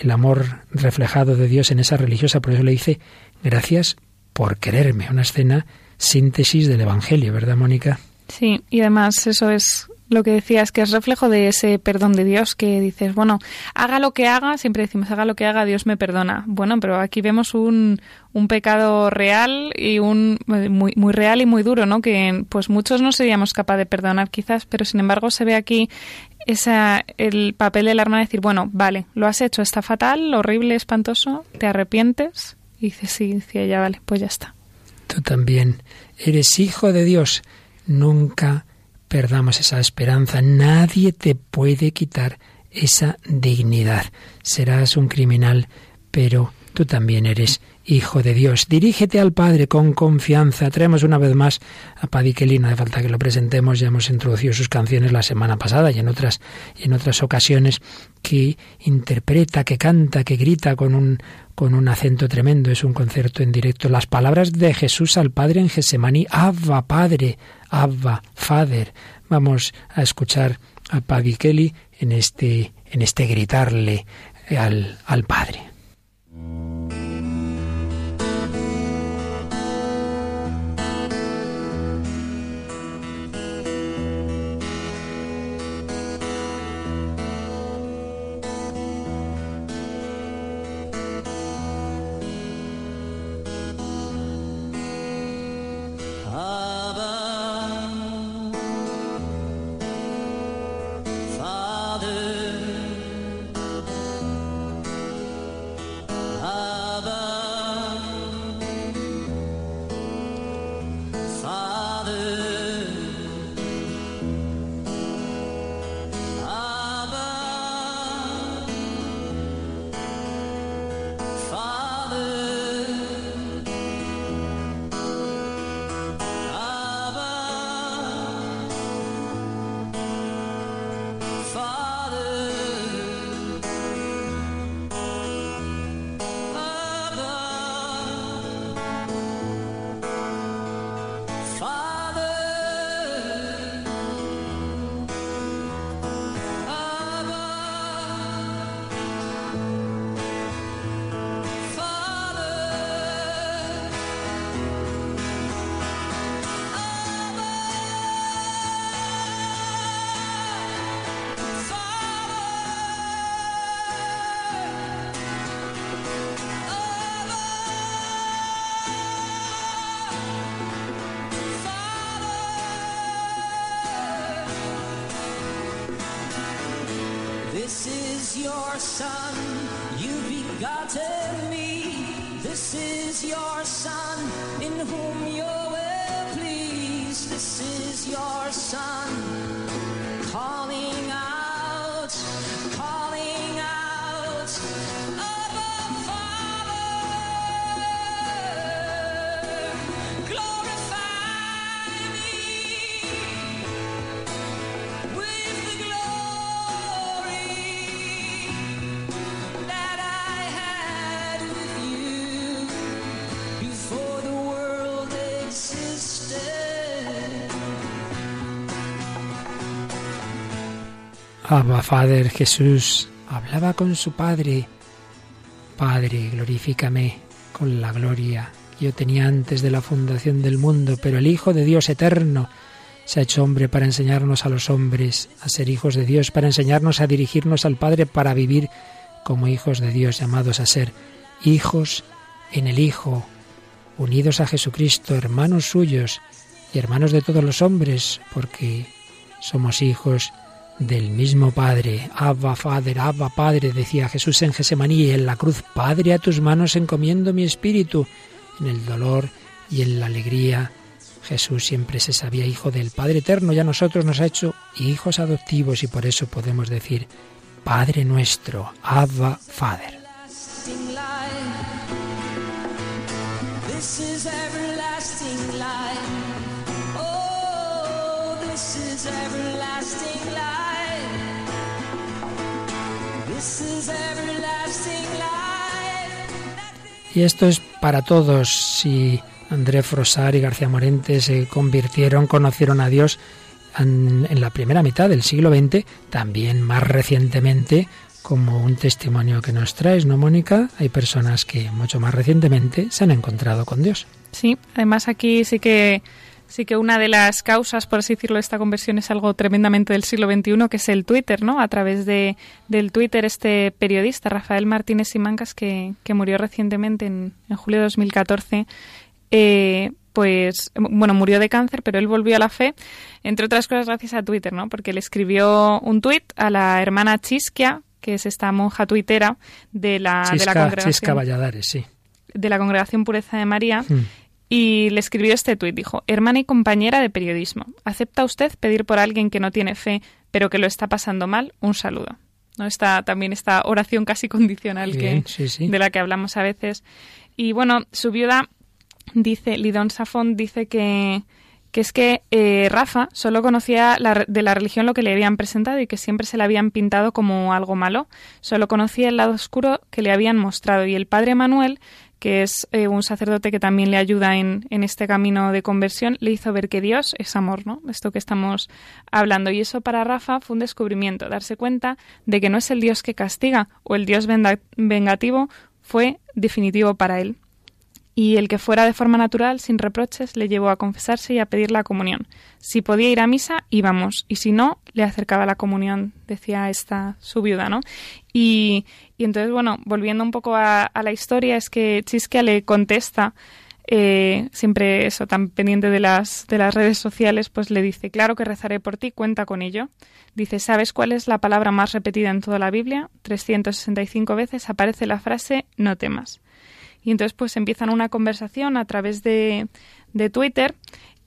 [SPEAKER 1] el amor reflejado de Dios en esa religiosa. Por eso le dice, gracias por quererme. Una escena síntesis del Evangelio, ¿verdad, Mónica?
[SPEAKER 3] Sí, y además eso es lo que decías, que es reflejo de ese perdón de Dios, que dices, bueno, haga lo que haga, siempre decimos, haga lo que haga, Dios me perdona. Bueno, pero aquí vemos un, un pecado real y un muy, muy real y muy duro, ¿no? Que pues muchos no seríamos capaces de perdonar quizás, pero sin embargo se ve aquí esa, el papel del hermano de decir, bueno, vale, lo has hecho, está fatal, horrible, espantoso, te arrepientes, y dices, sí, decía ella, vale, pues ya está.
[SPEAKER 1] Tú también eres hijo de Dios. Nunca perdamos esa esperanza. Nadie te puede quitar esa dignidad. Serás un criminal, pero tú también eres hijo de Dios. Dirígete al Padre con confianza. Traemos una vez más a Kelly, no hace falta que lo presentemos, ya hemos introducido sus canciones la semana pasada y en otras, en otras ocasiones, que interpreta, que canta, que grita con un, con un acento tremendo. Es un concierto en directo. Las palabras de Jesús al Padre en Gesemaní. Abba, Padre, Abba, Father. Vamos a escuchar a Paddy Kelly en este, en este gritarle al, al Padre.
[SPEAKER 12] Son, you've begotten me. This is your son, in whom you're well pleased. This is your son, Abba Father
[SPEAKER 1] Jesús hablaba con su Padre. Padre, glorifícame con la gloria. Que yo tenía antes de la fundación del mundo, pero el Hijo de Dios eterno se ha hecho hombre para enseñarnos a los hombres a ser hijos de Dios, para enseñarnos a dirigirnos al Padre, para vivir como hijos de Dios, llamados a ser hijos en el Hijo, unidos a Jesucristo, hermanos suyos y hermanos de todos los hombres, porque somos hijos del mismo Padre. Abba, Father, Abba, Padre, decía Jesús en Gesemaní y en la cruz, Padre, a tus manos encomiendo mi espíritu. En el dolor y en la alegría, Jesús siempre se sabía hijo del Padre Eterno y a nosotros nos ha hecho hijos adoptivos y por eso podemos decir, Padre nuestro, Abba, Father.
[SPEAKER 12] This is
[SPEAKER 1] Y esto es para todos. Si André Frosar y García Morente se convirtieron, conocieron a Dios en, en la primera mitad del siglo XX, también más recientemente, como un testimonio que nos traes, ¿no, Mónica? Hay personas que mucho más recientemente se han encontrado con Dios.
[SPEAKER 3] Sí, además aquí sí que sí que una de las causas, por así decirlo, de esta conversión es algo tremendamente del siglo XXI, que es el Twitter, ¿no? A través de, del Twitter, este periodista, Rafael Martínez Simancas, que, que murió recientemente en, en julio de 2014, eh, pues, bueno, murió de cáncer, pero él volvió a la fe, entre otras cosas gracias a Twitter, ¿no? Porque le escribió un tuit a la hermana Chisquia, que es esta monja tuitera de la, de la congregación
[SPEAKER 1] Chisca Valladares, sí.
[SPEAKER 3] de la Congregación Pureza de María
[SPEAKER 1] Mm.
[SPEAKER 3] Y le escribió este tuit. Dijo, hermana y compañera de periodismo, ¿acepta usted pedir por alguien que no tiene fe pero que lo está pasando mal? Un saludo. ¿No? Está también esta oración casi condicional
[SPEAKER 1] Bien,
[SPEAKER 3] que,
[SPEAKER 1] sí, sí.
[SPEAKER 3] de la que hablamos a veces. Y bueno, su viuda dice, Lidón Safón dice que, que es que eh, Rafa solo conocía la de la religión lo que le habían presentado y que siempre se la habían pintado como algo malo. Solo conocía el lado oscuro que le habían mostrado. Y el padre Manuel, que es eh, un sacerdote que también le ayuda en, en este camino de conversión, le hizo ver que Dios es amor, ¿no? Esto que estamos hablando. Y eso para Rafa fue un descubrimiento, darse cuenta de que no es el Dios que castiga o el Dios vengativo, fue definitivo para él y el que fuera de forma natural, sin reproches, le llevó a confesarse y a pedir la comunión. Si podía ir a misa, íbamos, y si no, le acercaba la comunión, decía esta su viuda, ¿no? Y, y entonces, bueno, volviendo un poco a, la historia, es que Chisquia le contesta, eh, siempre eso, tan pendiente de las, de las redes sociales, pues le dice, claro que rezaré por ti, cuenta con ello. Dice, ¿sabes cuál es la palabra más repetida en toda la Biblia? 365 veces aparece la frase, no temas. Y entonces pues empiezan una conversación a través de, de Twitter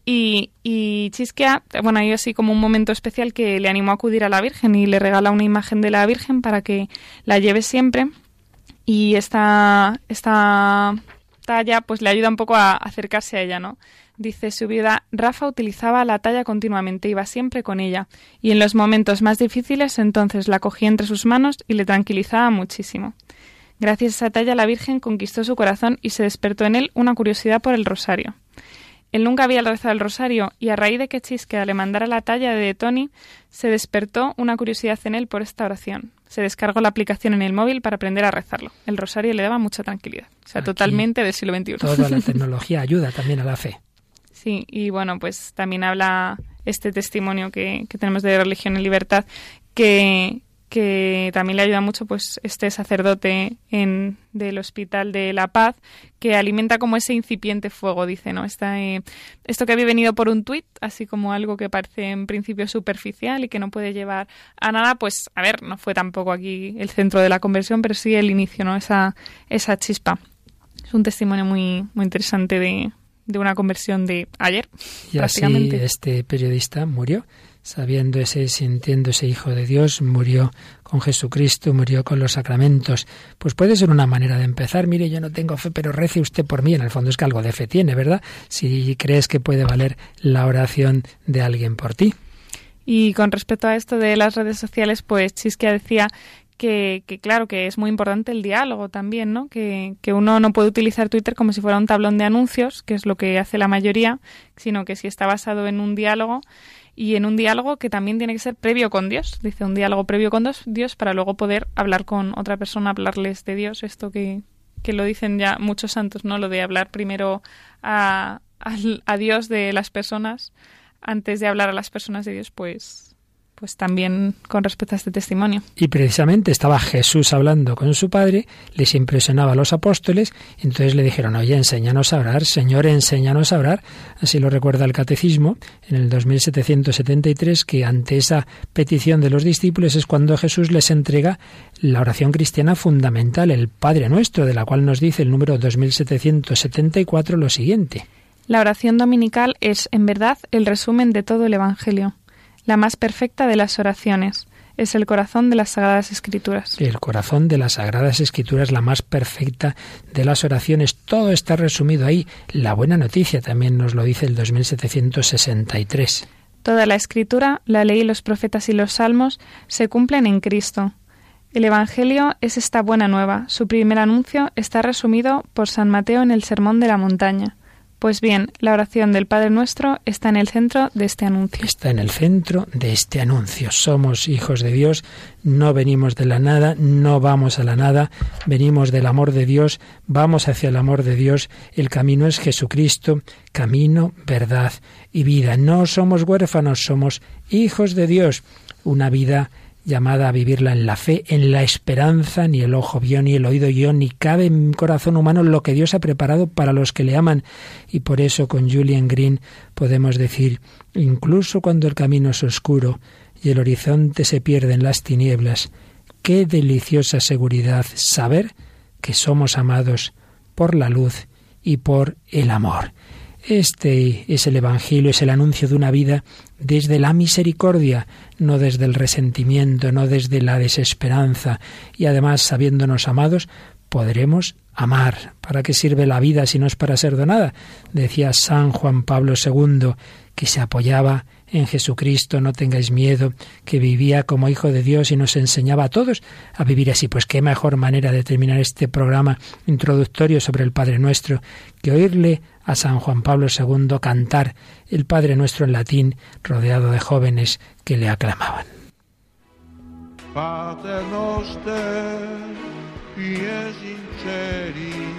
[SPEAKER 3] y, Chisquea, bueno, hay así como un momento especial que le animó a acudir a la Virgen y le regala una imagen de la Virgen para que la lleve siempre. Y esta, esta talla pues le ayuda un poco a acercarse a ella, ¿no? Dice su viuda, Rafa utilizaba la talla continuamente, iba siempre con ella, y en los momentos más difíciles entonces la cogía entre sus manos y le tranquilizaba muchísimo. Gracias a esa talla la Virgen conquistó su corazón y se despertó en él una curiosidad por el rosario. Él nunca había rezado el rosario y a raíz de que Chisquea le mandara la talla de Tony, se despertó una curiosidad en él por esta oración. Se descargó la aplicación en el móvil para aprender a rezarlo. El rosario le daba mucha tranquilidad. O sea,
[SPEAKER 1] Aquí
[SPEAKER 3] totalmente del siglo XXI.
[SPEAKER 1] Toda la tecnología ayuda también a la fe.
[SPEAKER 3] Sí, y bueno, pues también habla este testimonio que, que tenemos de Religión en Libertad, que, que también le ayuda mucho pues este sacerdote en, del Hospital de la Paz, que alimenta como ese incipiente fuego, dice, ¿no? Esta, eh, esto que había venido por un tuit, así como algo que parece en principio superficial y que no puede llevar a nada, pues, a ver, no fue tampoco aquí el centro de la conversión, pero sí el inicio, ¿no? Esa, esa chispa. Es un testimonio muy, muy interesante de, de una conversión de ayer,
[SPEAKER 1] Y así este periodista murió, sabiendo ese, sintiendo ese Hijo de Dios, murió con Jesucristo, murió con los sacramentos. Pues puede ser una manera de empezar. Mire, yo no tengo fe, pero rece usted por mí. En el fondo es que algo de fe tiene, ¿verdad? Si crees que puede valer la oración de alguien por ti.
[SPEAKER 3] Y con respecto a esto de las redes sociales, pues Chisquia decía que, que, claro, que es muy importante el diálogo también, ¿no? Que, que uno no puede utilizar Twitter como si fuera un tablón de anuncios, que es lo que hace la mayoría, sino que si está basado en un diálogo y en un diálogo que también tiene que ser previo con Dios. Dice un diálogo previo con Dios- para luego poder hablar con otra persona, hablarles de Dios. Esto que, que lo dicen ya muchos santos, ¿no? Lo de hablar primero a, al- a Dios de las personas antes de hablar a las personas de Dios, pues, pues también con respecto a este testimonio.
[SPEAKER 1] Y precisamente estaba Jesús hablando con su padre, les impresionaba a los apóstoles, entonces le dijeron, oye, enséñanos a orar, Señor, enséñanos a orar. Así lo recuerda el Catecismo en el 2773, que ante esa petición de los discípulos es cuando Jesús les entrega la oración cristiana fundamental, el Padre Nuestro, de la cual nos dice el número 2774 lo siguiente.
[SPEAKER 3] La oración dominical es, en verdad, el resumen de todo el Evangelio, la más perfecta de las oraciones. Es el corazón de las Sagradas Escrituras.
[SPEAKER 1] El corazón de las Sagradas Escrituras, la más perfecta de las oraciones. Todo está resumido ahí. La buena noticia también nos lo dice el 2763.
[SPEAKER 3] Toda la Escritura, la ley, los profetas y los salmos se cumplen en Cristo. El Evangelio es esta buena nueva. Su primer anuncio está resumido por San Mateo en el Sermón de la Montaña. Pues bien, la oración del Padre Nuestro está en el centro de este anuncio.
[SPEAKER 1] Está en el centro de este anuncio. Somos hijos de Dios, no venimos de la nada, no vamos a la nada, venimos del amor de Dios, vamos hacia el amor de Dios. El camino es Jesucristo, camino, verdad y vida. No somos huérfanos, somos hijos de Dios. Una vida llamada a vivirla en la fe, en la esperanza, ni el ojo vio, ni el oído yo, ni cabe en corazón humano lo que Dios ha preparado para los que le aman. Y por eso con Julian Green podemos decir, incluso cuando el camino es oscuro y el horizonte se pierde en las tinieblas, qué deliciosa seguridad saber que somos amados por la luz y por el amor. Este es el Evangelio, es el anuncio de una vida desde la misericordia, no desde el resentimiento, no desde la desesperanza, y además, sabiéndonos amados, podremos amar. ¿Para qué sirve la vida si no es para ser donada? Decía San Juan Pablo II, que se apoyaba en Jesucristo, no tengáis miedo, que vivía como hijo de Dios y nos enseñaba a todos a vivir así. Pues qué mejor manera de terminar este programa introductorio sobre el Padre Nuestro que oírle a San Juan Pablo II cantar el Padre Nuestro en latín, rodeado de jóvenes que le aclamaban.
[SPEAKER 13] Pater noster, pies in celi,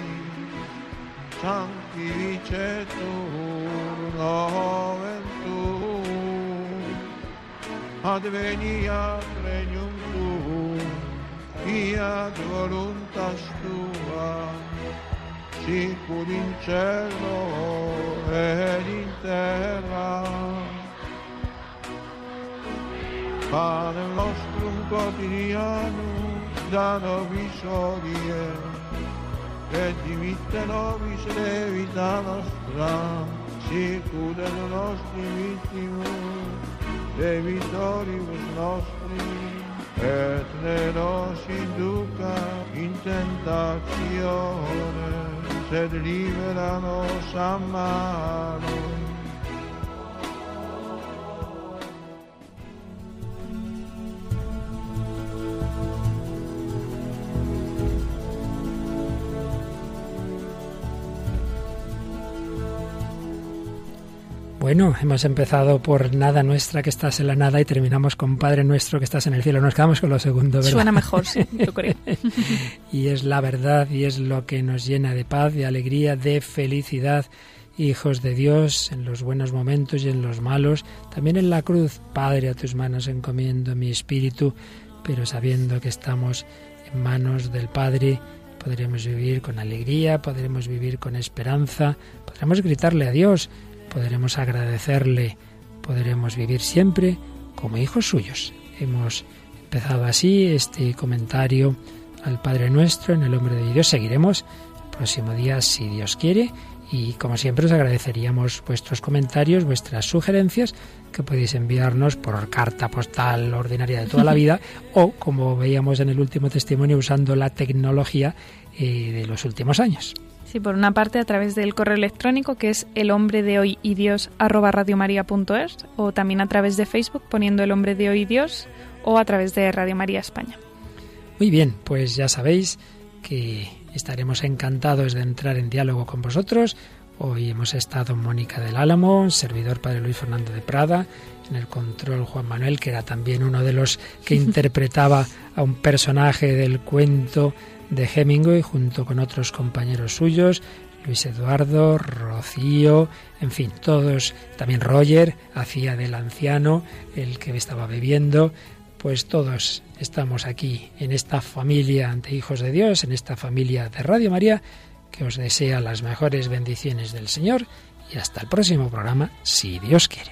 [SPEAKER 13] sanctificetur nomen tuum, adveniat regnum tuum, fiat voluntas tua, sicur in cielo ed in terra. Pane nostrum quotidianum da nobis hodie, et dimitte nobis levita nostra, sicur et nostri vittimus, debitoribus nostri, et ne nos induca in tentatione, se libéranos, amado.
[SPEAKER 1] Bueno, hemos empezado por nada nuestra que estás en la nada y terminamos con Padre nuestro que estás en el cielo. Nos quedamos con lo segundo, ¿verdad?
[SPEAKER 3] Suena mejor, sí, yo creo.
[SPEAKER 1] y es la verdad y es lo que nos llena de paz, de alegría, de felicidad. Hijos de Dios, en los buenos momentos y en los malos, también en la cruz, Padre, a tus manos encomiendo mi espíritu, pero sabiendo que estamos en manos del Padre, podremos vivir con alegría, podremos vivir con esperanza, podremos gritarle a Dios, podremos agradecerle, podremos vivir siempre como hijos suyos. Hemos empezado así este comentario al Padre Nuestro en el nombre de Dios. Seguiremos el próximo día si Dios quiere y como siempre os agradeceríamos vuestros comentarios, vuestras sugerencias que podéis enviarnos por carta postal ordinaria de toda la vida o como veíamos en el último testimonio usando la tecnología eh, de los últimos años.
[SPEAKER 3] Sí, por una parte a través del correo electrónico que es el hombre de hoy y Dios arroba radiomaria.es o también a través de Facebook poniendo el hombre de hoy y Dios o a través de Radio María España.
[SPEAKER 1] Muy bien, pues ya sabéis que estaremos encantados de entrar en diálogo con vosotros. Hoy hemos estado Mónica del Álamo, servidor Padre Luis Fernando de Prada, en el control Juan Manuel, que era también uno de los que interpretaba a un personaje del cuento de Hemingway junto con otros compañeros suyos, Luis Eduardo, Rocío, en fin, todos, también Roger hacía del anciano, el que estaba bebiendo, pues todos estamos aquí en esta familia ante hijos de Dios, en esta familia de Radio María, que os desea las mejores bendiciones del Señor y hasta el próximo programa, si Dios quiere.